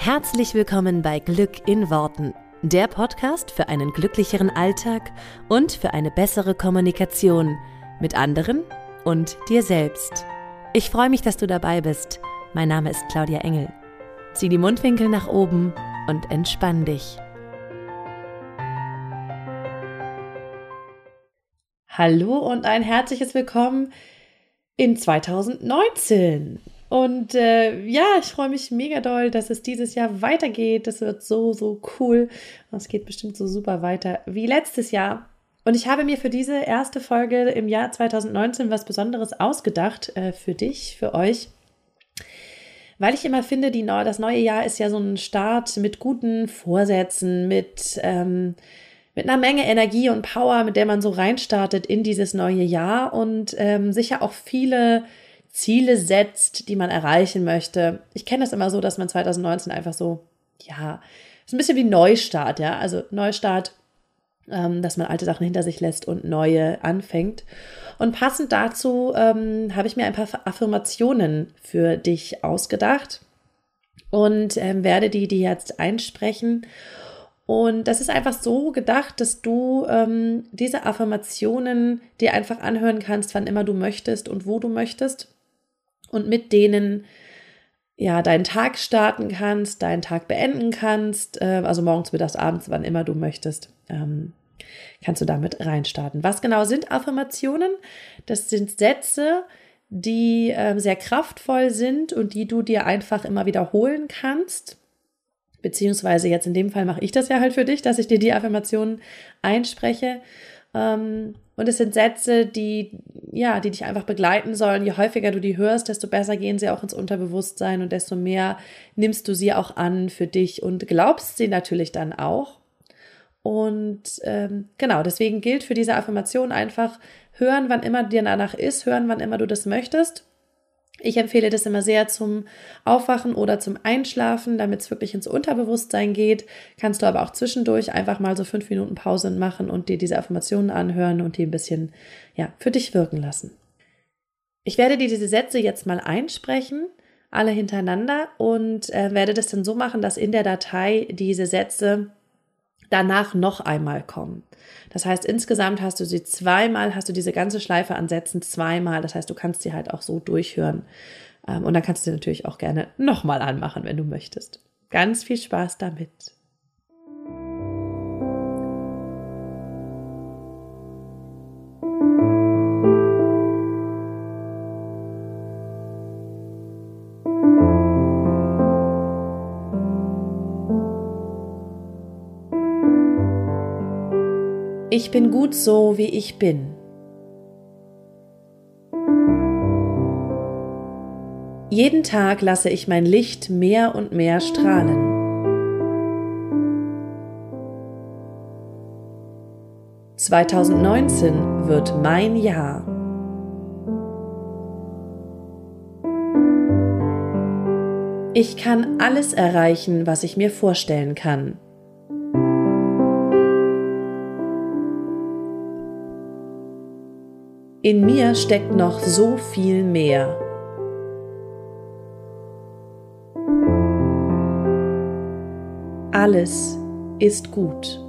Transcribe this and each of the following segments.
Herzlich willkommen bei Glück in Worten, der Podcast für einen glücklicheren Alltag und für eine bessere Kommunikation mit anderen und dir selbst. Ich freue mich, dass du dabei bist. Mein Name ist Claudia Engel. Zieh die Mundwinkel nach oben und entspann dich. Hallo und ein herzliches Willkommen in 2019. Und äh, ja, ich freue mich mega doll, dass es dieses Jahr weitergeht. Das wird so, so cool. Es geht bestimmt so super weiter wie letztes Jahr. Und ich habe mir für diese erste Folge im Jahr 2019 was Besonderes ausgedacht äh, für dich, für euch. Weil ich immer finde, die, das neue Jahr ist ja so ein Start mit guten Vorsätzen, mit, ähm, mit einer Menge Energie und Power, mit der man so reinstartet in dieses neue Jahr und ähm, sicher auch viele Ziele setzt, die man erreichen möchte. Ich kenne das immer so, dass man 2019 einfach so, ja, ist ein bisschen wie Neustart, ja, also Neustart, ähm, dass man alte Sachen hinter sich lässt und neue anfängt. Und passend dazu ähm, habe ich mir ein paar Affirmationen für dich ausgedacht und ähm, werde die dir jetzt einsprechen. Und das ist einfach so gedacht, dass du ähm, diese Affirmationen dir einfach anhören kannst, wann immer du möchtest und wo du möchtest und mit denen ja deinen Tag starten kannst, deinen Tag beenden kannst, äh, also morgens, mittags, abends, wann immer du möchtest. Ähm, kannst du damit reinstarten. Was genau sind Affirmationen? Das sind Sätze, die äh, sehr kraftvoll sind und die du dir einfach immer wiederholen kannst. Beziehungsweise jetzt in dem Fall mache ich das ja halt für dich, dass ich dir die Affirmationen einspreche. Ähm, und es sind Sätze, die, ja, die dich einfach begleiten sollen. Je häufiger du die hörst, desto besser gehen sie auch ins Unterbewusstsein und desto mehr nimmst du sie auch an für dich und glaubst sie natürlich dann auch. Und ähm, genau, deswegen gilt für diese Affirmation einfach hören, wann immer dir danach ist, hören, wann immer du das möchtest ich empfehle das immer sehr zum Aufwachen oder zum Einschlafen, damit es wirklich ins Unterbewusstsein geht. Kannst du aber auch zwischendurch einfach mal so fünf Minuten Pause machen und dir diese Affirmationen anhören und die ein bisschen, ja, für dich wirken lassen. Ich werde dir diese Sätze jetzt mal einsprechen, alle hintereinander und äh, werde das dann so machen, dass in der Datei diese Sätze danach noch einmal kommen. Das heißt, insgesamt hast du sie zweimal, hast du diese ganze Schleife an Sätzen zweimal. Das heißt, du kannst sie halt auch so durchhören. Ähm, und dann kannst du sie natürlich auch gerne nochmal anmachen, wenn du möchtest. Ganz viel Spaß damit. Ich bin gut so, wie ich bin. Jeden Tag lasse ich mein Licht mehr und mehr strahlen. »2019 wird mein Jahr.« Ich kann alles erreichen, was ich mir vorstellen kann. In mir steckt noch so viel mehr. Alles ist gut.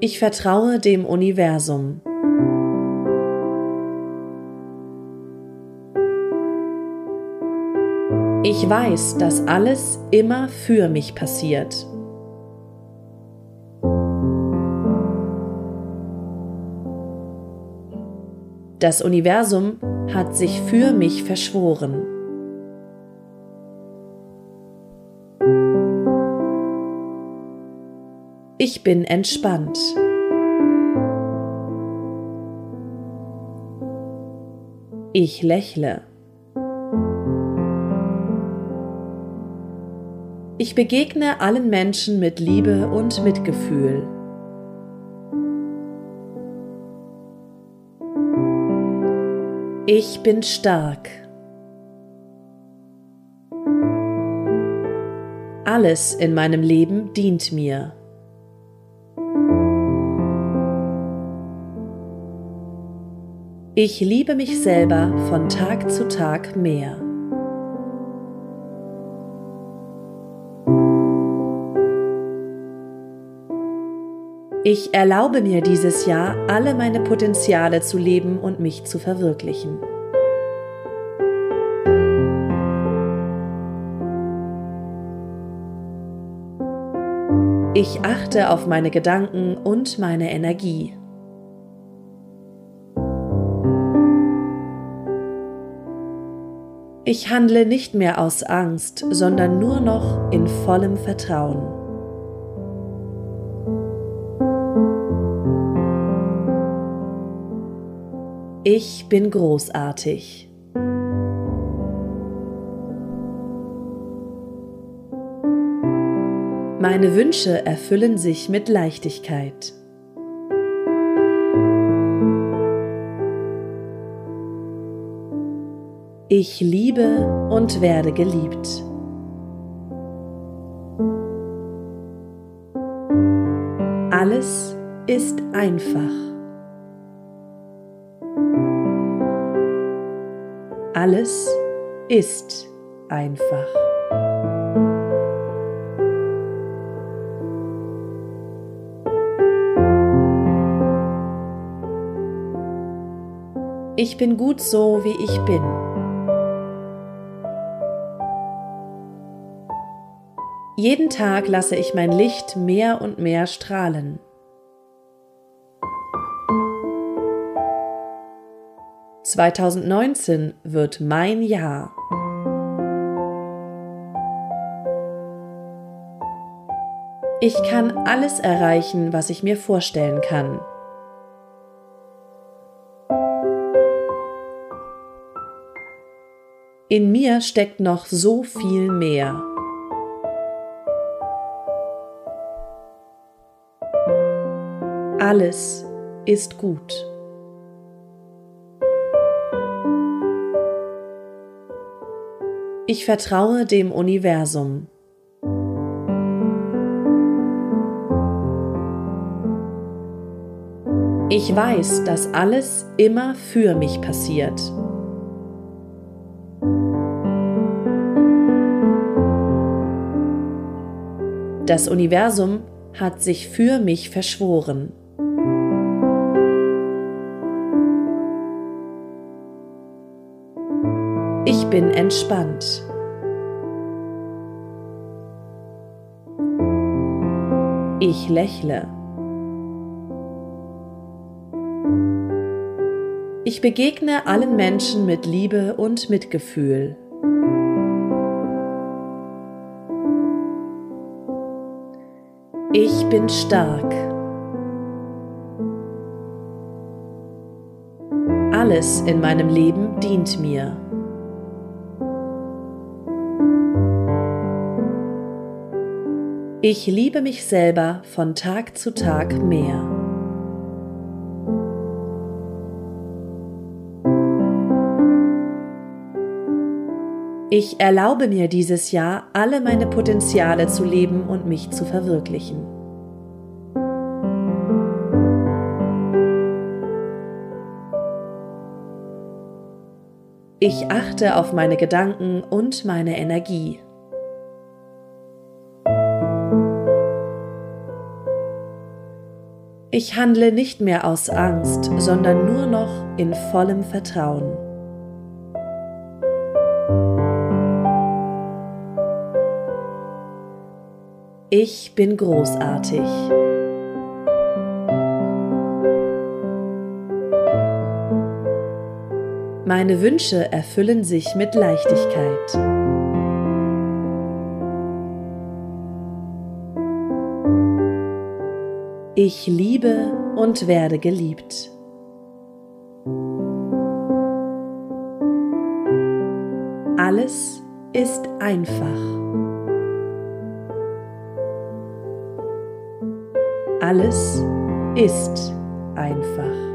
Ich vertraue dem Universum. Ich weiß, dass alles immer für mich passiert. Das Universum hat sich für mich verschworen. Ich bin entspannt. Ich lächle. Ich begegne allen Menschen mit Liebe und Mitgefühl. Ich bin stark. Alles in meinem Leben dient mir. Ich liebe mich selber von Tag zu Tag mehr. Ich erlaube mir dieses Jahr, alle meine Potenziale zu leben und mich zu verwirklichen. Ich achte auf meine Gedanken und meine Energie. Ich handle nicht mehr aus Angst, sondern nur noch in vollem Vertrauen. Ich bin großartig. Meine Wünsche erfüllen sich mit Leichtigkeit. Ich liebe und werde geliebt. Alles ist einfach. Alles ist einfach. Ich bin gut so, wie ich bin. Jeden Tag lasse ich mein Licht mehr und mehr strahlen. Zweitausendneunzehn wird mein Jahr. Ich kann alles erreichen, was ich mir vorstellen kann. In mir steckt noch so viel mehr. Alles ist gut. Ich vertraue dem Universum. Ich weiß, dass alles immer für mich passiert. Das Universum hat sich für mich verschworen. Ich bin entspannt. Ich lächle. Ich begegne allen Menschen mit Liebe und Mitgefühl. Ich bin stark. Alles in meinem Leben dient mir. Ich liebe mich selber von Tag zu Tag mehr. Ich erlaube mir dieses Jahr, alle meine Potenziale zu leben und mich zu verwirklichen. Ich achte auf meine Gedanken und meine Energie. Ich handle nicht mehr aus Angst, sondern nur noch in vollem Vertrauen. Ich bin großartig. Meine Wünsche erfüllen sich mit Leichtigkeit. Ich liebe und werde geliebt. Alles ist einfach. Alles ist einfach.